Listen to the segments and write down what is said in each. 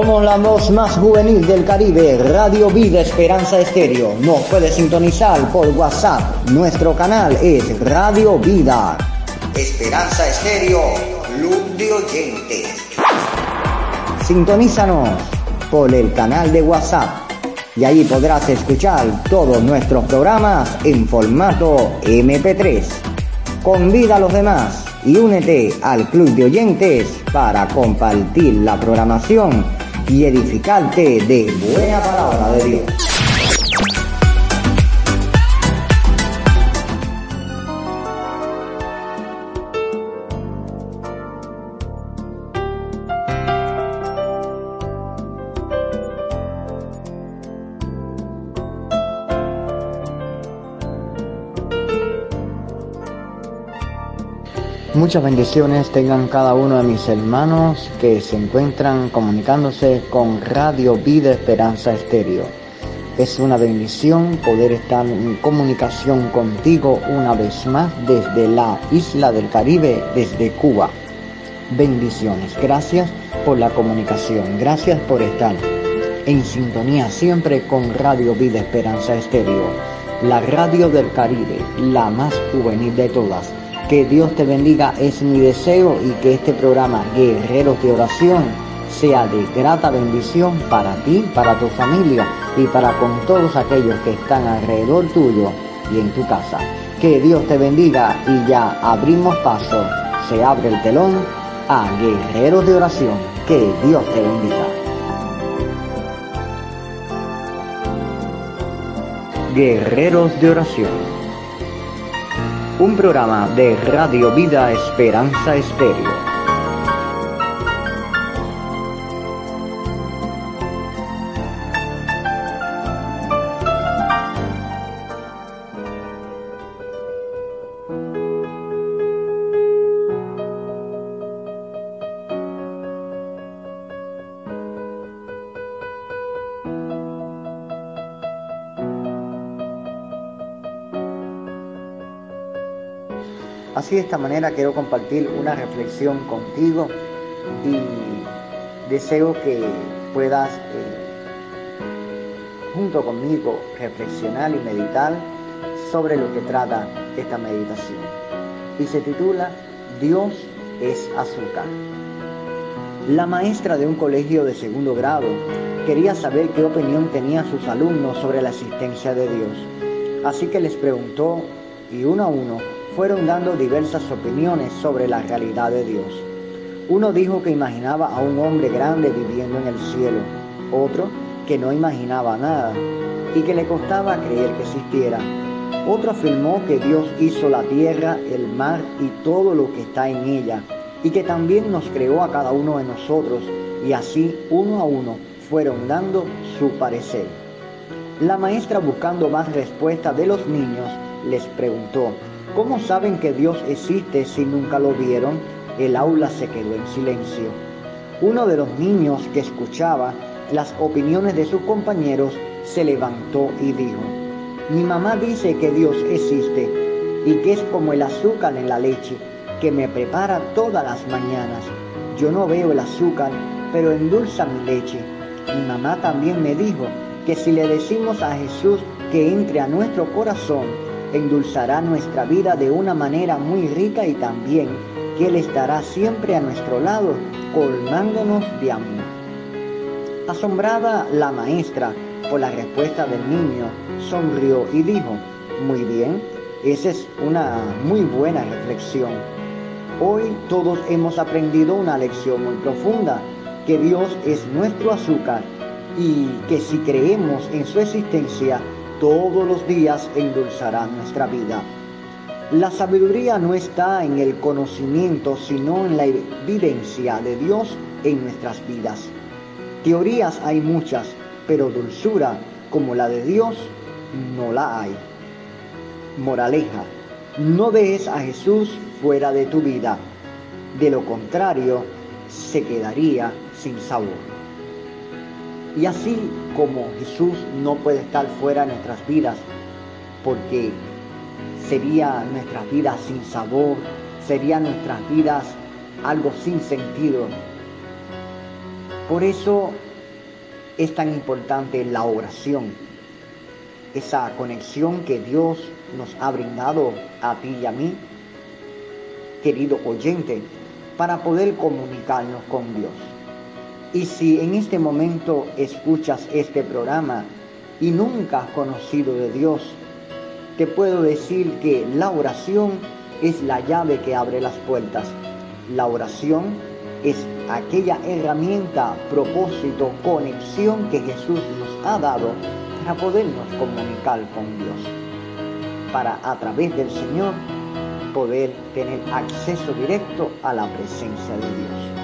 Somos la voz más juvenil del Caribe, Radio Vida Esperanza Estéreo. Nos puede sintonizar por WhatsApp. Nuestro canal es Radio Vida. Esperanza Estéreo, Club de Oyentes. Sintonízanos por el canal de WhatsApp y ahí podrás escuchar todos nuestros programas en formato MP3. Convida a los demás y únete al club de oyentes para compartir la programación y edificarte de buena palabra de Dios. Muchas bendiciones tengan cada uno de mis hermanos que se encuentran comunicándose con Radio Vida Esperanza Estéreo. Es una bendición poder estar en comunicación contigo una vez más desde la isla del Caribe, desde Cuba. Bendiciones. Gracias por la comunicación. Gracias por estar en sintonía siempre con Radio Vida Esperanza Estéreo, la radio del Caribe, la más juvenil de todas que Dios te bendiga es mi deseo y que este programa Guerreros de Oración sea de grata bendición para ti, para tu familia y para con todos aquellos que están alrededor tuyo y en tu casa. Que Dios te bendiga y ya abrimos paso, se abre el telón a Guerreros de Oración. Que Dios te bendiga. Guerreros de Oración un programa de Radio Vida Esperanza Estéreo. Así de esta manera quiero compartir una reflexión contigo y deseo que puedas eh, junto conmigo reflexionar y meditar sobre lo que trata esta meditación. Y se titula Dios es azúcar. La maestra de un colegio de segundo grado quería saber qué opinión tenían sus alumnos sobre la existencia de Dios. Así que les preguntó y uno a uno fueron dando diversas opiniones sobre la realidad de Dios. Uno dijo que imaginaba a un hombre grande viviendo en el cielo, otro que no imaginaba nada y que le costaba creer que existiera. Otro afirmó que Dios hizo la tierra, el mar y todo lo que está en ella, y que también nos creó a cada uno de nosotros, y así uno a uno fueron dando su parecer. La maestra, buscando más respuestas de los niños, les preguntó, ¿Cómo saben que Dios existe si nunca lo vieron? El aula se quedó en silencio. Uno de los niños que escuchaba las opiniones de sus compañeros se levantó y dijo, mi mamá dice que Dios existe y que es como el azúcar en la leche que me prepara todas las mañanas. Yo no veo el azúcar, pero endulza mi leche. Mi mamá también me dijo que si le decimos a Jesús que entre a nuestro corazón, endulzará nuestra vida de una manera muy rica y también que Él estará siempre a nuestro lado, colmándonos de amor. Asombrada la maestra por la respuesta del niño, sonrió y dijo, muy bien, esa es una muy buena reflexión. Hoy todos hemos aprendido una lección muy profunda, que Dios es nuestro azúcar y que si creemos en su existencia, todos los días endulzará nuestra vida. La sabiduría no está en el conocimiento, sino en la evidencia de Dios en nuestras vidas. Teorías hay muchas, pero dulzura como la de Dios no la hay. Moraleja, no dejes a Jesús fuera de tu vida. De lo contrario, se quedaría sin sabor. Y así como Jesús no puede estar fuera de nuestras vidas, porque sería nuestras vidas sin sabor, serían nuestras vidas algo sin sentido. Por eso es tan importante la oración, esa conexión que Dios nos ha brindado a ti y a mí, querido oyente, para poder comunicarnos con Dios. Y si en este momento escuchas este programa y nunca has conocido de Dios, te puedo decir que la oración es la llave que abre las puertas. La oración es aquella herramienta, propósito, conexión que Jesús nos ha dado para podernos comunicar con Dios. Para a través del Señor poder tener acceso directo a la presencia de Dios.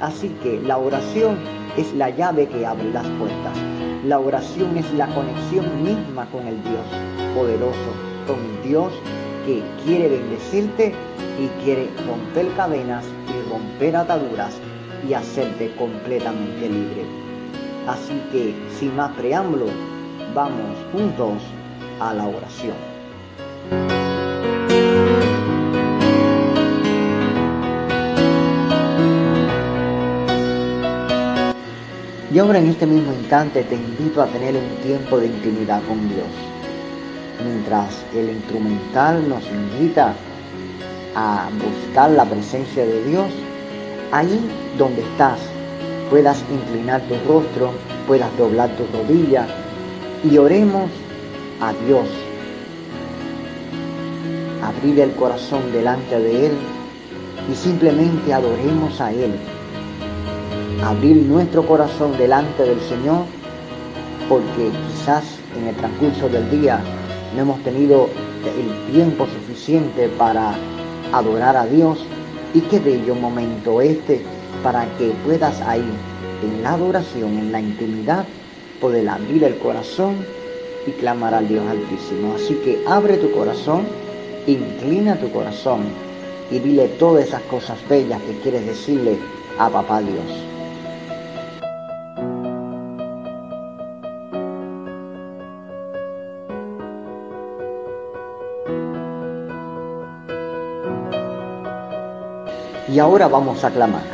Así que la oración es la llave que abre las puertas. La oración es la conexión misma con el Dios poderoso, con el Dios que quiere bendecirte y quiere romper cadenas y romper ataduras y hacerte completamente libre. Así que, sin más preámbulo, vamos juntos a la oración. Y ahora en este mismo instante te invito a tener un tiempo de intimidad con Dios. Mientras el instrumental nos invita a buscar la presencia de Dios, ahí donde estás, puedas inclinar tu rostro, puedas doblar tu rodilla y oremos a Dios. Abrir el corazón delante de Él y simplemente adoremos a Él. Abrir nuestro corazón delante del Señor porque quizás en el transcurso del día no hemos tenido el tiempo suficiente para adorar a Dios y qué bello momento este para que puedas ahí en la adoración, en la intimidad, poder abrir el corazón y clamar al Dios Altísimo. Así que abre tu corazón, inclina tu corazón y dile todas esas cosas bellas que quieres decirle a Papá Dios. Y ahora vamos a clamar.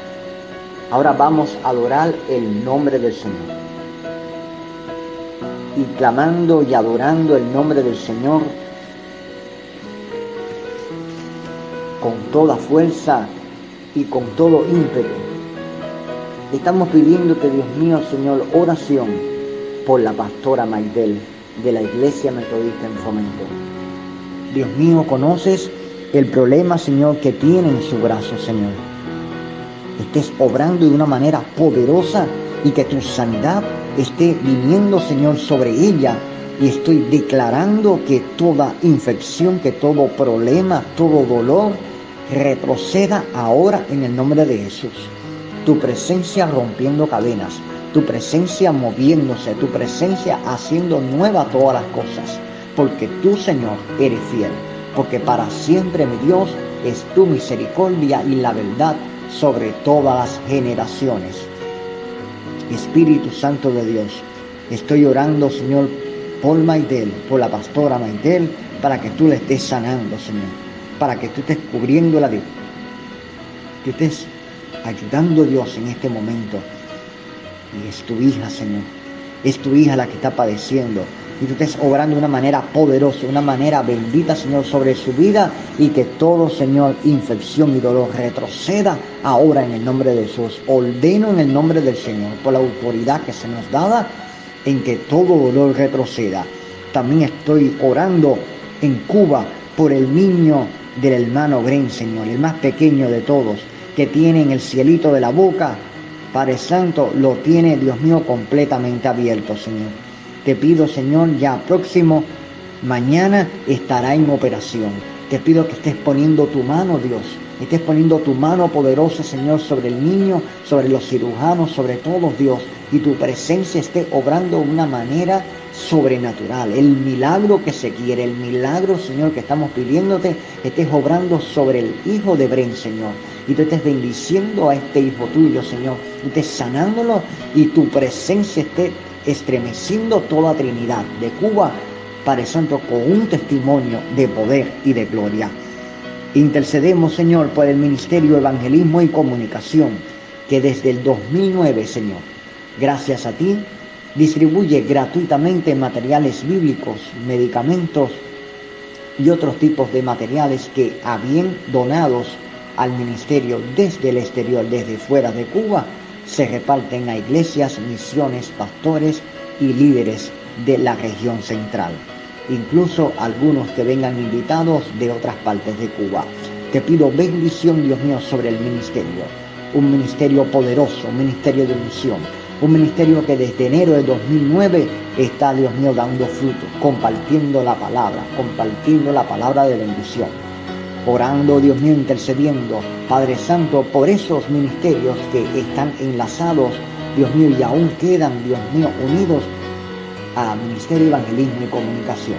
Ahora vamos a adorar el nombre del Señor. Y clamando y adorando el nombre del Señor con toda fuerza y con todo ímpetu. Estamos pidiéndote, Dios mío, Señor, oración por la pastora Maidel de la Iglesia Metodista en Fomento. Dios mío, conoces el problema, Señor, que tiene en su brazo, Señor. Estés obrando de una manera poderosa y que tu sanidad esté viniendo, Señor, sobre ella. Y estoy declarando que toda infección, que todo problema, todo dolor, retroceda ahora en el nombre de Jesús. Tu presencia rompiendo cadenas, tu presencia moviéndose, tu presencia haciendo nueva todas las cosas, porque tú, Señor, eres fiel porque para siempre, mi Dios, es tu misericordia y la verdad sobre todas las generaciones. Espíritu Santo de Dios, estoy orando, Señor, por Maidel, por la pastora Maidel, para que tú le estés sanando, Señor, para que tú estés cubriendo la vida, que estés ayudando, Dios, en este momento. Y es tu hija, Señor, es tu hija la que está padeciendo, y tú estés obrando de una manera poderosa, de una manera bendita, Señor, sobre su vida y que todo, Señor, infección y dolor retroceda ahora en el nombre de Jesús. Ordeno en el nombre del Señor, por la autoridad que se nos dada, en que todo dolor retroceda. También estoy orando en Cuba por el niño del hermano Gren, Señor, el más pequeño de todos, que tiene en el cielito de la boca, Padre Santo, lo tiene, Dios mío, completamente abierto, Señor. Te pido, Señor, ya próximo mañana estará en operación. Te pido que estés poniendo tu mano, Dios. Estés poniendo tu mano poderosa, Señor, sobre el niño, sobre los cirujanos, sobre todos, Dios. Y tu presencia esté obrando de una manera sobrenatural. El milagro que se quiere, el milagro, Señor, que estamos pidiéndote, estés obrando sobre el hijo de Bren, Señor. Y tú estés bendiciendo a este hijo tuyo, Señor. Y estés sanándolo y tu presencia esté estremeciendo toda Trinidad de Cuba, Padre Santo, con un testimonio de poder y de gloria. Intercedemos, Señor, por el Ministerio Evangelismo y Comunicación, que desde el 2009, Señor, gracias a ti, Distribuye gratuitamente materiales bíblicos, medicamentos y otros tipos de materiales que, a bien donados al ministerio desde el exterior, desde fuera de Cuba, se reparten a iglesias, misiones, pastores y líderes de la región central, incluso algunos que vengan invitados de otras partes de Cuba. Te pido bendición, Dios mío, sobre el ministerio, un ministerio poderoso, un ministerio de misión un ministerio que desde enero de 2009 está, Dios mío, dando fruto, compartiendo la palabra, compartiendo la palabra de bendición. Orando, Dios mío, intercediendo, Padre Santo, por esos ministerios que están enlazados, Dios mío, y aún quedan, Dios mío, unidos a Ministerio Evangelismo y Comunicación.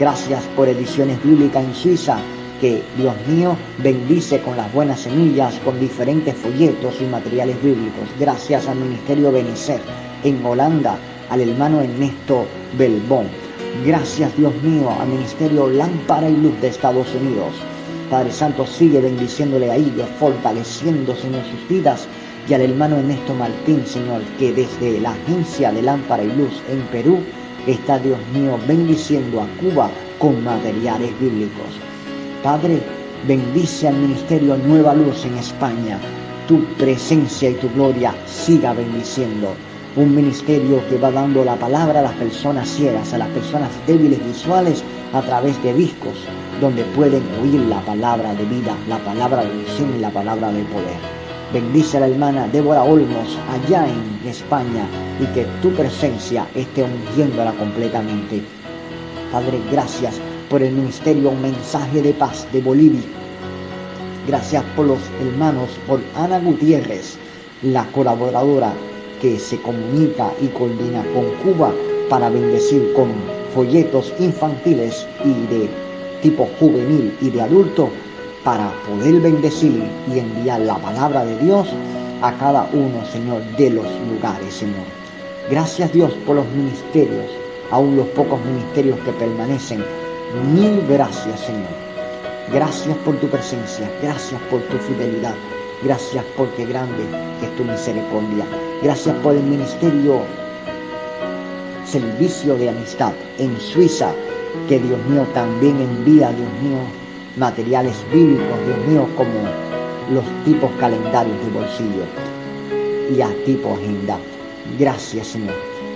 Gracias por Ediciones Bíblicas en Suiza, que, Dios mío, bendice con las buenas semillas, con diferentes folletos y materiales bíblicos. Gracias al Ministerio Benecer en Holanda, al hermano Ernesto Belbón. Gracias, Dios mío, al Ministerio Lámpara y Luz de Estados Unidos. Padre Santo, sigue bendiciéndole a ellos, fortaleciendo, Señor, sus vidas. Y al hermano Ernesto Martín, Señor, que desde la agencia de Lámpara y Luz en Perú está, Dios mío, bendiciendo a Cuba con materiales bíblicos. Padre, bendice al Ministerio Nueva Luz en España. Tu presencia y tu gloria siga bendiciendo. Un ministerio que va dando la palabra a las personas ciegas, a las personas débiles visuales, a través de discos, donde pueden oír la palabra de vida, la palabra de visión y la palabra de poder. Bendice a la hermana Débora Olmos allá en España y que tu presencia esté ungiéndola completamente. Padre, gracias por el ministerio Mensaje de Paz de Bolivia. Gracias por los hermanos, por Ana Gutiérrez, la colaboradora que se comunica y coordina con Cuba para bendecir con folletos infantiles y de tipo juvenil y de adulto para poder bendecir y enviar la palabra de Dios a cada uno, Señor, de los lugares, Señor. Gracias Dios por los ministerios, aún los pocos ministerios que permanecen Mil gracias, Señor. Gracias por tu presencia, gracias por tu fidelidad, gracias porque grande es tu misericordia. Gracias por el ministerio Servicio de Amistad en Suiza, que Dios mío también envía, Dios mío, materiales bíblicos, Dios mío, como los tipos calendarios de bolsillo y a tipo agenda. Gracias, Señor.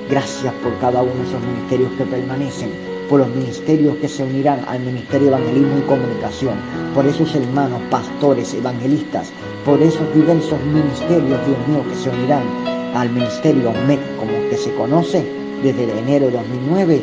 Gracias por cada uno de esos ministerios que permanecen por los ministerios que se unirán al Ministerio de Evangelismo y Comunicación, por esos hermanos, pastores, evangelistas, por esos diversos ministerios, Dios mío, que se unirán al Ministerio MEC, como que se conoce desde enero de 2009,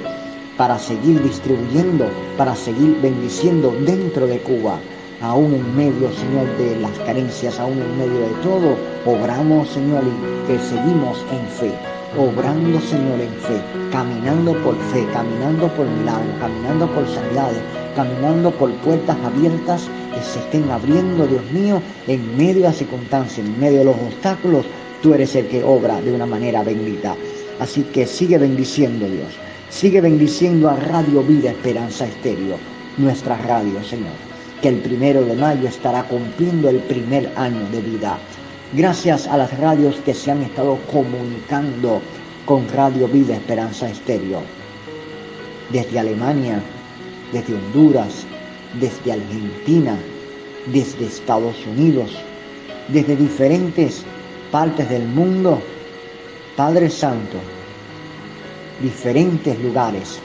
para seguir distribuyendo, para seguir bendiciendo dentro de Cuba, aún en medio, Señor, de las carencias, aún en medio de todo, obramos, Señor, y que seguimos en fe. Obrando, Señor, en fe, caminando por fe, caminando por milagros, caminando por sanidades, caminando por puertas abiertas que se estén abriendo, Dios mío, en medio de las circunstancias, en medio de los obstáculos, tú eres el que obra de una manera bendita. Así que sigue bendiciendo, Dios. Sigue bendiciendo a Radio Vida Esperanza Estéreo, nuestra radio, Señor, que el primero de mayo estará cumpliendo el primer año de vida. Gracias a las radios que se han estado comunicando con Radio Vida Esperanza Estéreo. Desde Alemania, desde Honduras, desde Argentina, desde Estados Unidos, desde diferentes partes del mundo. Padre Santo, diferentes lugares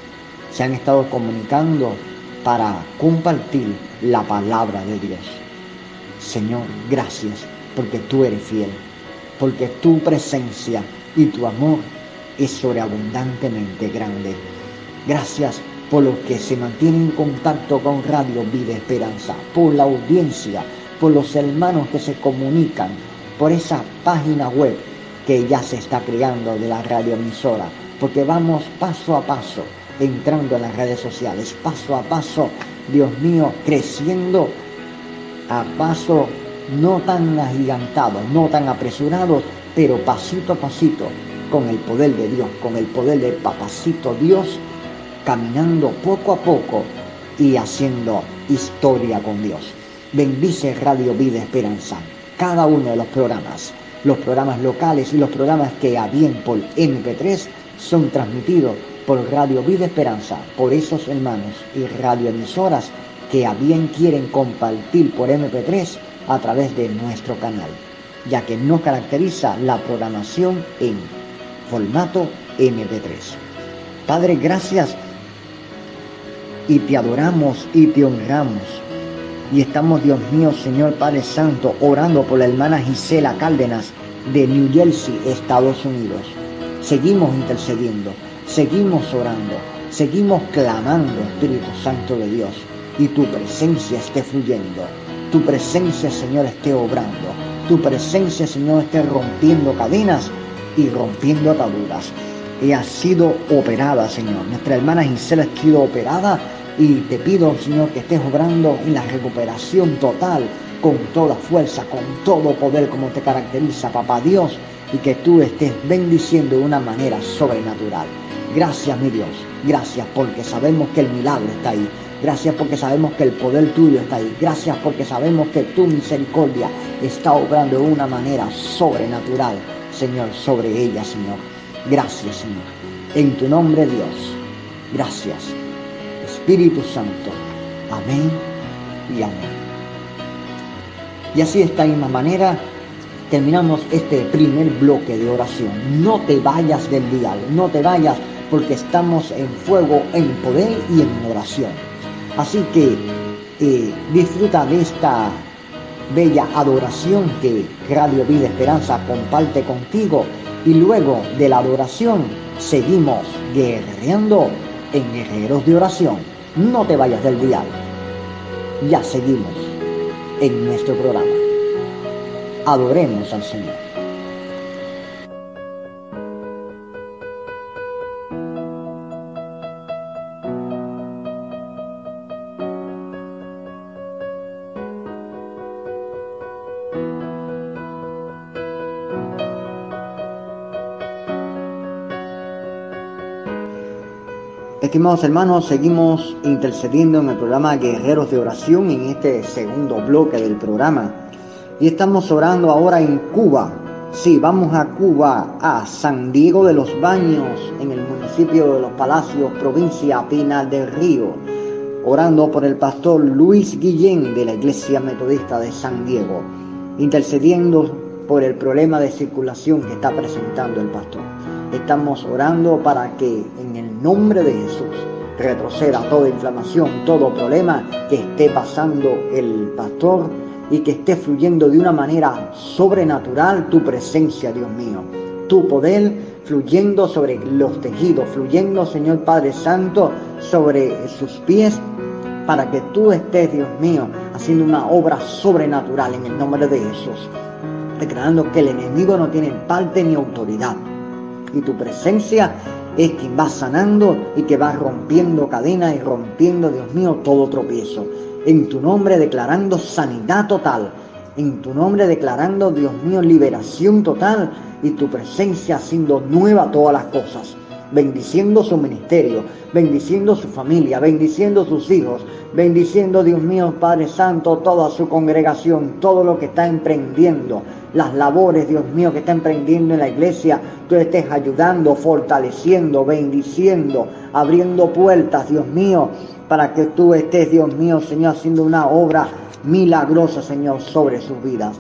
se han estado comunicando para compartir la palabra de Dios. Señor, gracias porque tú eres fiel, porque tu presencia y tu amor es sobreabundantemente grande. Gracias por los que se mantienen en contacto con Radio Vida Esperanza, por la audiencia, por los hermanos que se comunican, por esa página web que ya se está creando de la radioemisora, porque vamos paso a paso entrando en las redes sociales, paso a paso, Dios mío, creciendo a paso no tan agigantados, no tan apresurados, pero pasito a pasito, con el poder de Dios, con el poder del papacito Dios, caminando poco a poco y haciendo historia con Dios. Bendice Radio Vida Esperanza, cada uno de los programas, los programas locales y los programas que a bien por MP3 son transmitidos por Radio Vida Esperanza, por esos hermanos y radioemisoras que a bien quieren compartir por MP3 a través de nuestro canal, ya que nos caracteriza la programación en formato MP3. Padre, gracias y te adoramos y te honramos. Y estamos, Dios mío, Señor Padre Santo, orando por la hermana Gisela Cárdenas de New Jersey, Estados Unidos. Seguimos intercediendo, seguimos orando, seguimos clamando, Espíritu Santo de Dios, y tu presencia esté fluyendo, tu presencia, Señor, esté obrando, tu presencia, Señor, esté rompiendo cadenas y rompiendo ataduras. Y ha sido operada, Señor. Nuestra hermana Gisela ha sido operada y te pido, Señor, que estés obrando en la recuperación total, con toda fuerza, con todo poder como te caracteriza, papá Dios, y que tú estés bendiciendo de una manera sobrenatural. Gracias, mi Dios. Gracias porque sabemos que el milagro está ahí. Gracias porque sabemos que el poder tuyo está ahí. Gracias porque sabemos que tu misericordia está obrando de una manera sobrenatural, Señor, sobre ella, Señor. Gracias, Señor. En tu nombre, Dios. Gracias. Espíritu Santo. Amén y amén. Y así de esta misma manera terminamos este primer bloque de oración. No te vayas del dial, no te vayas porque estamos en fuego, en poder y en oración. Así que eh, disfruta de esta bella adoración que Radio Vida Esperanza comparte contigo y luego de la adoración seguimos guerreando en guerreros de oración. No te vayas del dial. Ya seguimos en nuestro programa. Adoremos al Señor. Estimados hermanos, seguimos intercediendo en el programa Guerreros de Oración en este segundo bloque del programa. Y estamos orando ahora en Cuba. Sí, vamos a Cuba, a San Diego de los Baños, en el municipio de Los Palacios, provincia Pinal del Río. Orando por el pastor Luis Guillén de la Iglesia Metodista de San Diego. Intercediendo por el problema de circulación que está presentando el pastor. Estamos orando para que en el nombre de Jesús retroceda toda inflamación, todo problema que esté pasando el pastor y que esté fluyendo de una manera sobrenatural tu presencia, Dios mío. Tu poder fluyendo sobre los tejidos, fluyendo, Señor Padre Santo, sobre sus pies, para que tú estés, Dios mío, haciendo una obra sobrenatural en el nombre de Jesús, declarando que el enemigo no tiene parte ni autoridad y tu presencia es quien va sanando y que va rompiendo cadenas y rompiendo, Dios mío, todo tropiezo. En tu nombre declarando sanidad total. En tu nombre declarando, Dios mío, liberación total y tu presencia haciendo nueva todas las cosas. Bendiciendo su ministerio, bendiciendo su familia, bendiciendo sus hijos, bendiciendo, Dios mío, Padre Santo, toda su congregación, todo lo que está emprendiendo las labores, Dios mío, que está emprendiendo en la iglesia, tú estés ayudando, fortaleciendo, bendiciendo, abriendo puertas, Dios mío, para que tú estés, Dios mío, Señor, haciendo una obra milagrosa, Señor, sobre sus vidas.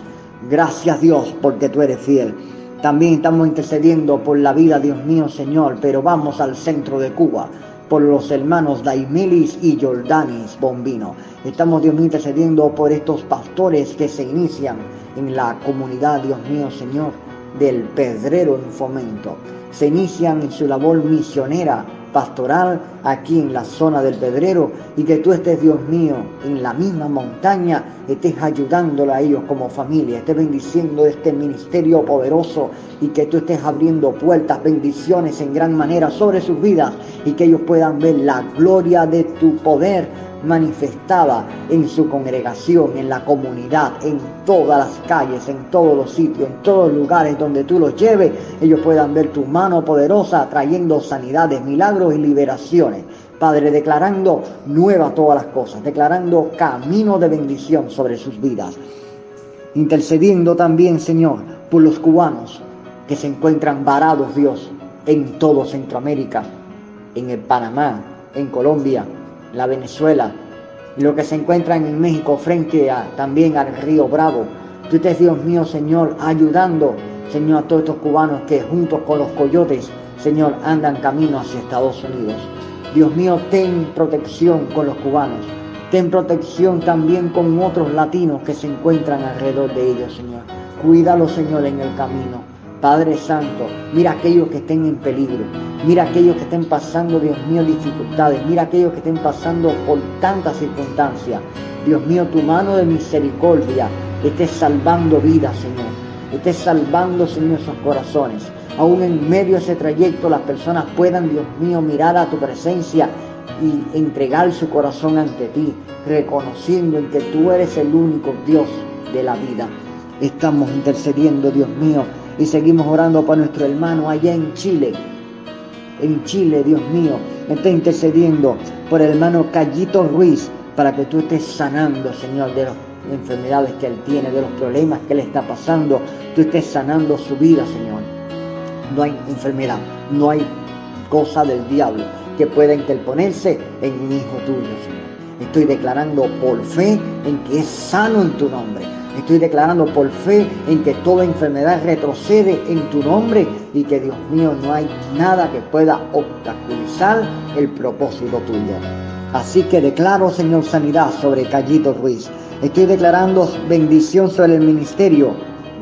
Gracias, Dios, porque tú eres fiel. También estamos intercediendo por la vida, Dios mío, Señor, pero vamos al centro de Cuba por los hermanos Daimelis y Jordanis Bombino. Estamos, Dios mío, intercediendo por estos pastores que se inician en la comunidad, Dios mío, Señor, del Pedrero en Fomento. Se inician en su labor misionera, pastoral, aquí en la zona del Pedrero, y que tú estés, Dios mío, en la misma montaña, estés ayudándola a ellos como familia, estés bendiciendo este ministerio poderoso y que tú estés abriendo puertas, bendiciones en gran manera sobre sus vidas y que ellos puedan ver la gloria de tu poder manifestada en su congregación, en la comunidad, en todas las calles, en todos los sitios, en todos los lugares donde tú los lleves, ellos puedan ver tu mano poderosa trayendo sanidades, milagros y liberaciones. Padre, declarando nuevas todas las cosas, declarando camino de bendición sobre sus vidas. Intercediendo también, Señor, por los cubanos que se encuentran varados, Dios, en todo Centroamérica, en el Panamá, en Colombia, la Venezuela, y lo que se encuentran en México frente a, también al río Bravo. Tú estés, Dios mío, Señor, ayudando, Señor, a todos estos cubanos que juntos con los coyotes, Señor, andan camino hacia Estados Unidos. Dios mío, ten protección con los cubanos. Ten protección también con otros latinos que se encuentran alrededor de ellos, Señor. Cuídalo, Señor, en el camino. Padre Santo, mira aquellos que estén en peligro, mira aquellos que estén pasando, Dios mío, dificultades, mira aquellos que estén pasando por tantas circunstancias. Dios mío, tu mano de misericordia esté salvando vidas, Señor, esté salvando, Señor, esos corazones. Aún en medio de ese trayecto las personas puedan, Dios mío, mirar a tu presencia y entregar su corazón ante ti, reconociendo en que tú eres el único Dios de la vida. Estamos intercediendo, Dios mío, y seguimos orando por nuestro hermano allá en Chile. En Chile, Dios mío, está intercediendo por el hermano Callito Ruiz para que tú estés sanando, Señor, de las enfermedades que él tiene, de los problemas que le está pasando. Tú estés sanando su vida, Señor. No hay enfermedad, no hay cosa del diablo que pueda interponerse en un hijo tuyo, Señor. Estoy declarando por fe en que es sano en tu nombre Estoy declarando por fe en que toda enfermedad retrocede en tu nombre y que Dios mío no hay nada que pueda obstaculizar el propósito tuyo. Así que declaro, Señor, sanidad sobre Callito Ruiz. Estoy declarando bendición sobre el ministerio.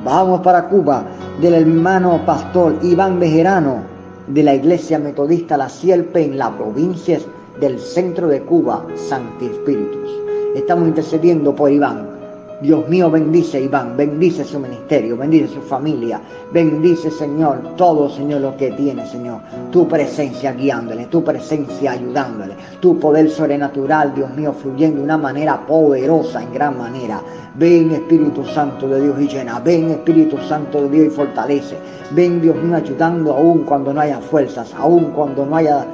Vamos para Cuba del hermano pastor Iván Bejerano de la Iglesia Metodista La Sierpe en la provincia del centro de Cuba, Santi Espíritus. Estamos intercediendo por Iván Dios mío, bendice a Iván, bendice su ministerio, bendice su familia, bendice, Señor, todo, Señor, lo que tiene, Señor. Tu presencia guiándole, tu presencia ayudándole, tu poder sobrenatural, Dios mío, fluyendo de una manera poderosa, en gran manera. Ven, Espíritu Santo de Dios y llena, ven, Espíritu Santo de Dios y fortalece. Ven, Dios mío, ayudando aún cuando no haya fuerzas, aún cuando no haya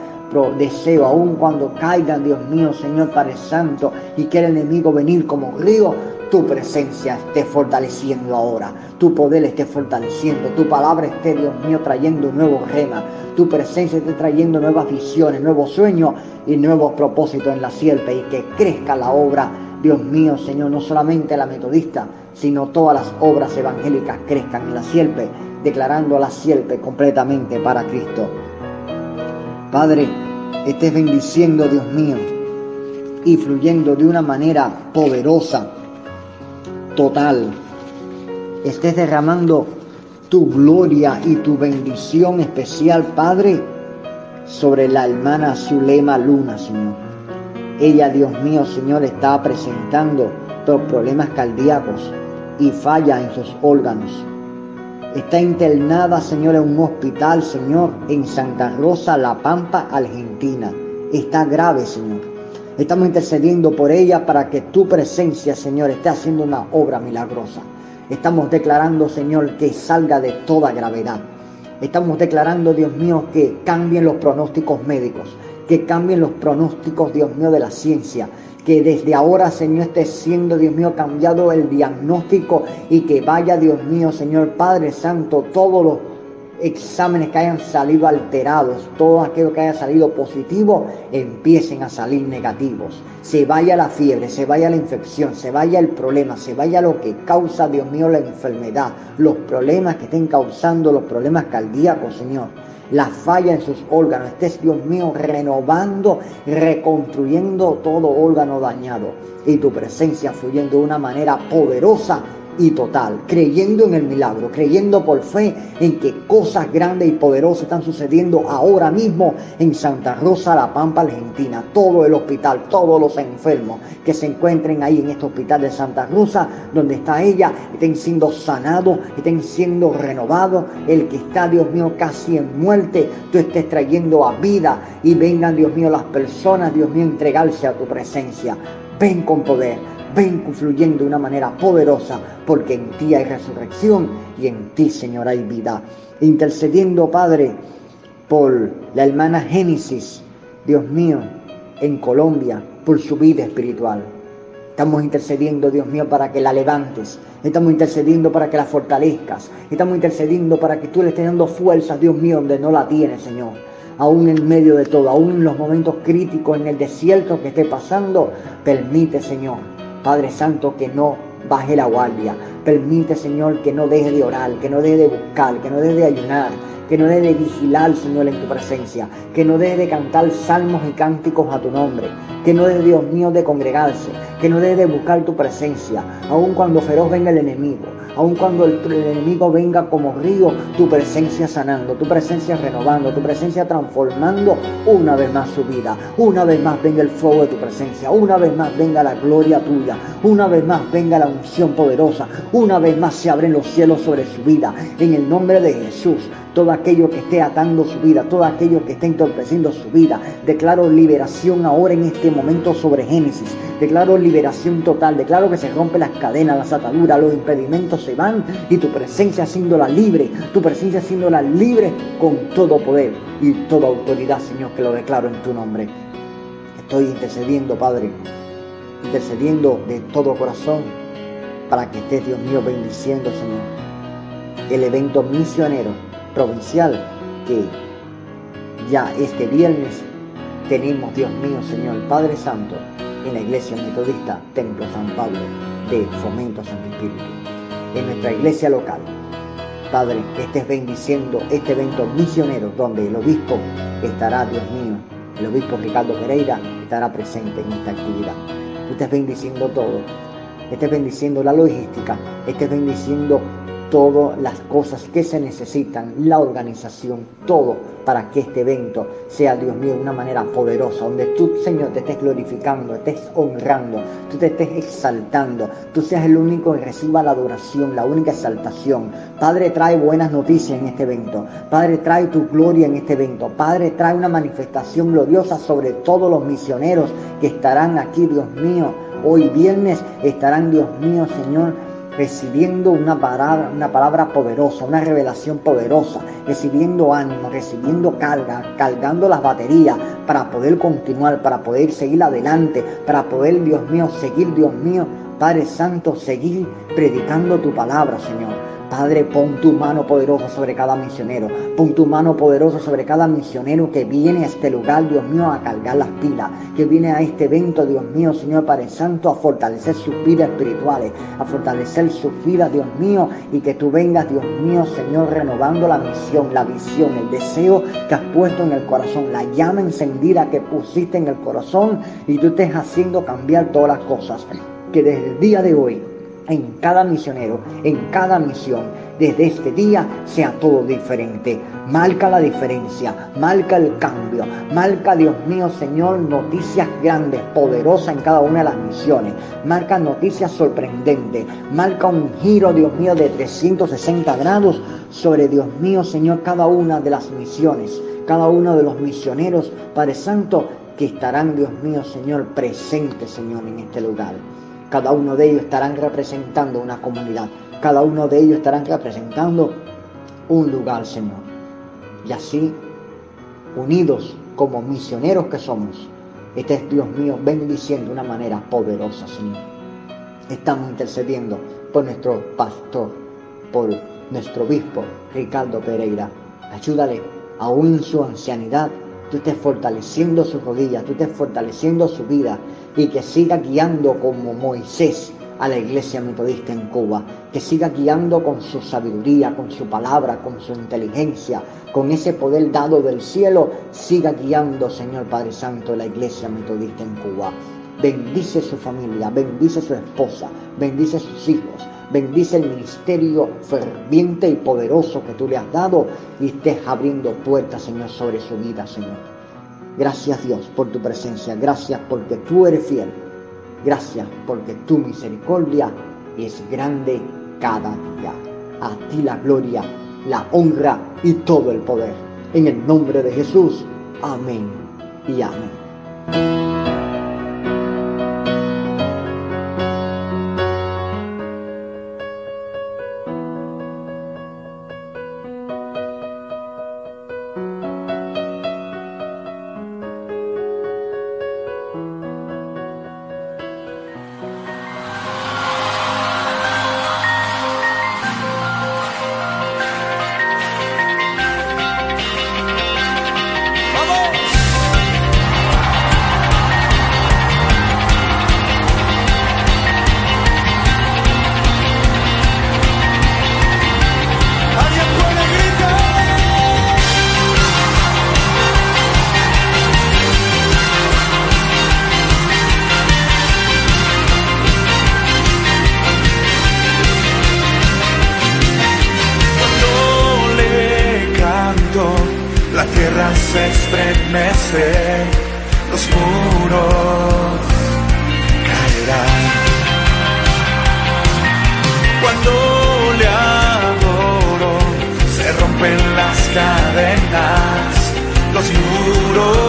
deseo, aún cuando caigan, Dios mío, Señor Padre Santo, y quiera el enemigo venir como río, tu presencia esté fortaleciendo ahora, tu poder esté fortaleciendo, tu palabra esté, Dios mío, trayendo nuevos remas, tu presencia esté trayendo nuevas visiones, nuevos sueños y nuevos propósitos en la sierpe y que crezca la obra, Dios mío, Señor, no solamente la metodista, sino todas las obras evangélicas crezcan en la sierpe, declarando la sierpe completamente para Cristo. Padre, estés bendiciendo, Dios mío, y fluyendo de una manera poderosa total. Estés derramando tu gloria y tu bendición especial, Padre, sobre la hermana Zulema Luna, Señor. Ella, Dios mío, Señor, está presentando los problemas cardíacos y falla en sus órganos. Está internada, Señor, en un hospital, Señor, en Santa Rosa, La Pampa, Argentina. Está grave, Señor. Estamos intercediendo por ella para que tu presencia, Señor, esté haciendo una obra milagrosa. Estamos declarando, Señor, que salga de toda gravedad. Estamos declarando, Dios mío, que cambien los pronósticos médicos, que cambien los pronósticos, Dios mío, de la ciencia, que desde ahora, Señor, esté siendo, Dios mío, cambiado el diagnóstico y que vaya, Dios mío, Señor Padre Santo, todos los exámenes que hayan salido alterados, todo aquello que haya salido positivo, empiecen a salir negativos. Se vaya la fiebre, se vaya la infección, se vaya el problema, se vaya lo que causa, Dios mío, la enfermedad, los problemas que estén causando los problemas cardíacos, Señor. La falla en sus órganos, estés, Dios mío, renovando, reconstruyendo todo órgano dañado y tu presencia fluyendo de una manera poderosa y total, creyendo en el milagro, creyendo por fe en que cosas grandes y poderosas están sucediendo ahora mismo en Santa Rosa, La Pampa, Argentina. Todo el hospital, todos los enfermos que se encuentren ahí en este hospital de Santa Rosa, donde está ella, estén siendo sanados, estén siendo renovados. El que está, Dios mío, casi en muerte, tú estés trayendo a vida y vengan, Dios mío, las personas, Dios mío, entregarse a tu presencia. Ven con poder ven fluyendo de una manera poderosa, porque en ti hay resurrección y en ti, Señor, hay vida. Intercediendo, Padre, por la hermana Génesis, Dios mío, en Colombia, por su vida espiritual. Estamos intercediendo, Dios mío, para que la levantes. Estamos intercediendo para que la fortalezcas. Estamos intercediendo para que tú le estés dando fuerzas, Dios mío, donde no la tienes, Señor. Aún en medio de todo, aún en los momentos críticos, en el desierto que esté pasando, permite, Señor, Padre Santo, que no baje la guardia. Permite, Señor, que no deje de orar, que no deje de buscar, que no deje de ayunar, que no deje de vigilar, Señor, en tu presencia, que no deje de cantar salmos y cánticos a tu nombre, que no deje, Dios mío, de congregarse, que no deje de buscar tu presencia, aun cuando feroz venga el enemigo, aun cuando el, enemigo venga como río, tu presencia sanando, tu presencia renovando, tu presencia transformando una vez más su vida, una vez más venga el fuego de tu presencia, una vez más venga la gloria tuya, una vez más venga la unción poderosa, una vez más se abren los cielos sobre su vida, en el nombre de Jesús todo aquello que esté atando su vida, todo aquello que esté entorpeciendo su vida. Declaro liberación ahora en este momento sobre Génesis. Declaro liberación total. Declaro que se rompen las cadenas, las ataduras, los impedimentos se van y tu presencia haciéndola libre, tu presencia haciéndola libre con todo poder y toda autoridad, Señor, que lo declaro en tu nombre. Estoy intercediendo, Padre, intercediendo de todo corazón para que estés, Dios mío, bendiciendo, Señor, el evento misionero provincial que ya este viernes tenemos, Dios mío, Señor Padre Santo, en la Iglesia Metodista Templo San Pablo de Fomento Santo Espíritu, en nuestra iglesia local. Padre, estés bendiciendo este evento misionero donde el obispo estará, Dios mío, el obispo Ricardo Pereira estará presente en esta actividad. Tú estés bendiciendo todo, estés bendiciendo la logística, estés bendiciendo todas las cosas que se necesitan, la organización, todo para que este evento sea, Dios mío, de una manera poderosa, donde tú, Señor, te estés glorificando, estés honrando, tú te estés exaltando, tú seas el único que reciba la adoración, la única exaltación. Padre, trae buenas noticias en este evento. Padre, trae tu gloria en este evento. Padre, trae una manifestación gloriosa sobre todos los misioneros que estarán aquí, Dios mío. Hoy viernes estarán, Dios mío, Señor, recibiendo una palabra, una palabra poderosa, una revelación poderosa, recibiendo ánimo, recibiendo carga, cargando las baterías para poder continuar, para poder seguir adelante, para poder, Dios mío, seguir, Dios mío, Padre Santo, seguir predicando tu palabra, Señor. Padre, pon tu mano poderosa sobre cada misionero. Pon tu mano poderosa sobre cada misionero que viene a este lugar, Dios mío, a cargar las pilas. Que viene a este evento, Dios mío, Señor Padre Santo, a fortalecer sus vidas espirituales. A fortalecer sus vidas, Dios mío. Y que tú vengas, Dios mío, Señor, renovando la misión, la visión, el deseo que has puesto en el corazón. La llama encendida que pusiste en el corazón. Y tú estés haciendo cambiar todas las cosas. Que desde el día de hoy en cada misionero, en cada misión, desde este día sea todo diferente. Marca la diferencia, marca el cambio, marca, Dios mío, Señor, noticias grandes, poderosas en cada una de las misiones. Marca noticias sorprendentes, marca un giro, Dios mío, de 360 grados sobre, Dios mío, Señor, cada una de las misiones, cada uno de los misioneros, Padre Santo, que estarán, Dios mío, Señor, presentes, Señor, en este lugar. Cada uno de ellos estarán representando una comunidad. Cada uno de ellos estarán representando un lugar, Señor. Y así, unidos como misioneros que somos, este es Dios mío bendiciendo de una manera poderosa, Señor. Estamos intercediendo por nuestro pastor, por nuestro obispo, Ricardo Pereira. Ayúdale, aún en su ancianidad, tú estés fortaleciendo sus rodillas, tú estés fortaleciendo su vida, y que siga guiando como Moisés a la iglesia metodista en Cuba, que siga guiando con su sabiduría, con su palabra, con su inteligencia, con ese poder dado del cielo, siga guiando, Señor Padre Santo, la iglesia metodista en Cuba. Bendice su familia, bendice su esposa, bendice sus hijos, bendice el ministerio ferviente y poderoso que tú le has dado y estés abriendo puertas, Señor, sobre su vida, Señor. Gracias Dios por tu presencia, gracias porque tú eres fiel, gracias porque tu misericordia es grande cada día. A ti la gloria, la honra y todo el poder. En el nombre de Jesús, amén y amén. Cadenas, los muros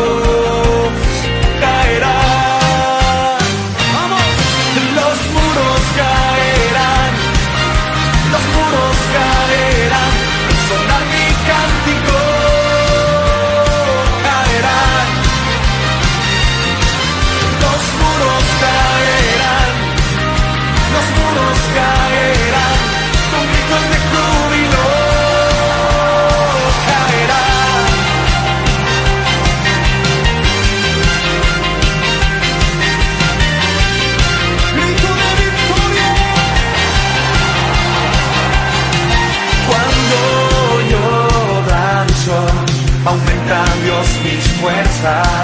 fuerzas,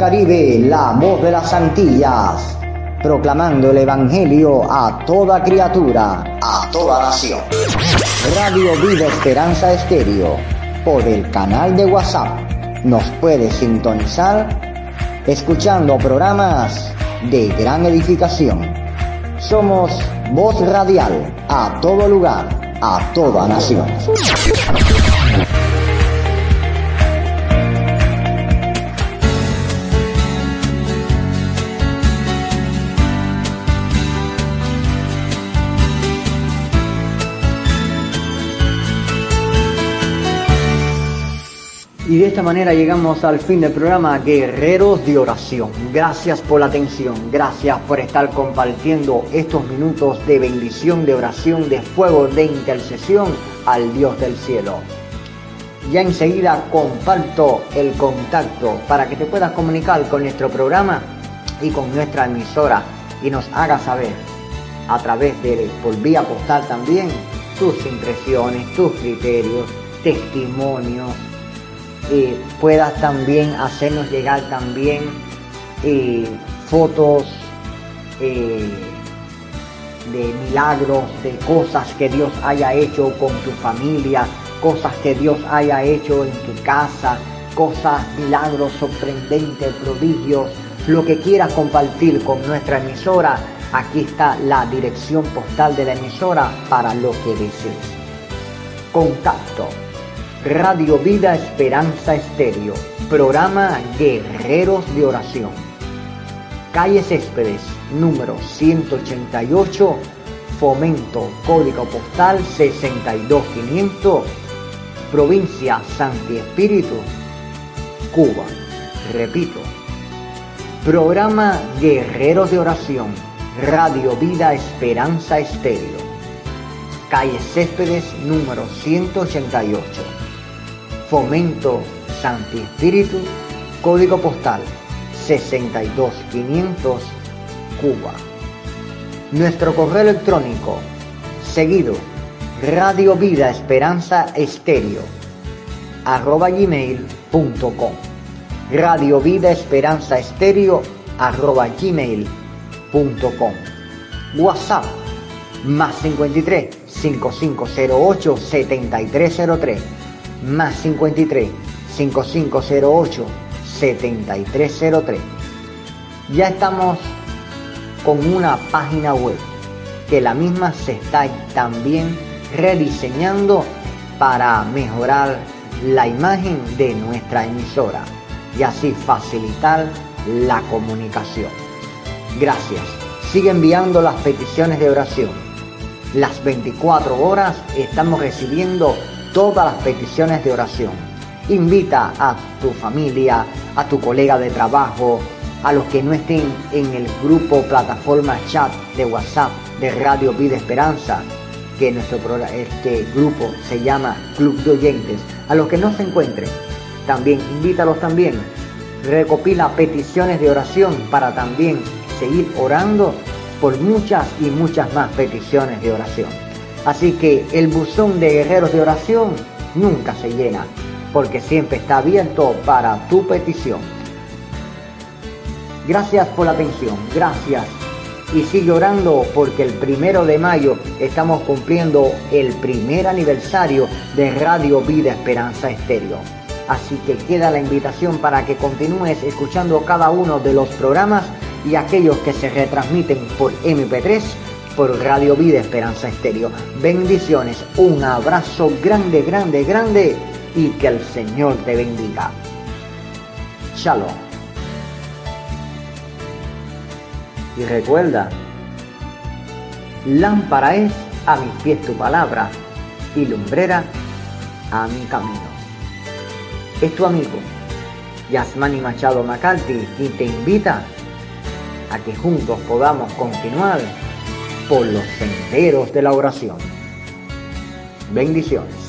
Caribe, la voz de las Antillas, proclamando el Evangelio a toda criatura, a toda nación. Radio Vida Esperanza Estéreo, por el canal de WhatsApp. Nos puede sintonizar escuchando programas de gran edificación. Somos voz radial a todo lugar, a toda nación. Y de esta manera llegamos al fin del programa Guerreros de Oración. Gracias por la atención, gracias por estar compartiendo estos minutos de bendición, de oración, de fuego, de intercesión al Dios del cielo. Ya enseguida comparto el contacto para que te puedas comunicar con nuestro programa y con nuestra emisora y nos haga saber a través de por vía postal también tus impresiones, tus criterios, testimonios puedas también hacernos llegar también eh, fotos eh, de milagros, de cosas que Dios haya hecho con tu familia, cosas que Dios haya hecho en tu casa, cosas, milagros sorprendentes, prodigios, lo que quieras compartir con nuestra emisora, aquí está la dirección postal de la emisora para lo que desees. Contacto. Radio Vida Esperanza Estéreo. Programa Guerreros de Oración. Calle Céspedes, número 188, Fomento, código postal 62500, provincia Santi Espíritu, Cuba. Repito, programa Guerreros de Oración, Radio Vida Esperanza Estéreo, calle Céspedes número 188, Fomento Santi Espíritu, código postal 62500, Cuba. Nuestro correo electrónico, seguido, Radio Vida Esperanza Estéreo, arroba gmail.com. Radio Vida Esperanza Estéreo, arroba gmail.com. WhatsApp, más 53 5508 7303, más 53 5508 7303. Ya estamos con una página web que la misma se está también rediseñando para mejorar la imagen de nuestra emisora y así facilitar la comunicación. Gracias. Sigue enviando las peticiones de oración. Las 24 horas estamos recibiendo todas las peticiones de oración. Invita a tu familia, a tu colega de trabajo, a los que no estén en el grupo plataforma chat de WhatsApp de Radio Vida Esperanza, que nuestro este grupo se llama Club de Oyentes, a los que no se encuentren, también invítalos también. Recopila peticiones de oración para también seguir orando por muchas y muchas más peticiones de oración. Así que el buzón de guerreros de oración nunca se llena, porque siempre está abierto para tu petición. Gracias por la atención, gracias. Y sigue orando porque el primero de mayo estamos cumpliendo el primer aniversario de Radio Vida Esperanza Estéreo. Así que queda la invitación para que continúes escuchando cada uno de los programas y aquellos que se retransmiten por MP3 por Radio Vida Esperanza Estéreo. Bendiciones, un abrazo grande, grande, grande y que el Señor te bendiga. Shalom. Y recuerda, lámpara es a mis pies tu palabra y lumbrera a mi camino. Es tu amigo, Yasmani Machado McCarthy, y te invita a que juntos podamos continuar por los senderos de la oración. Bendiciones.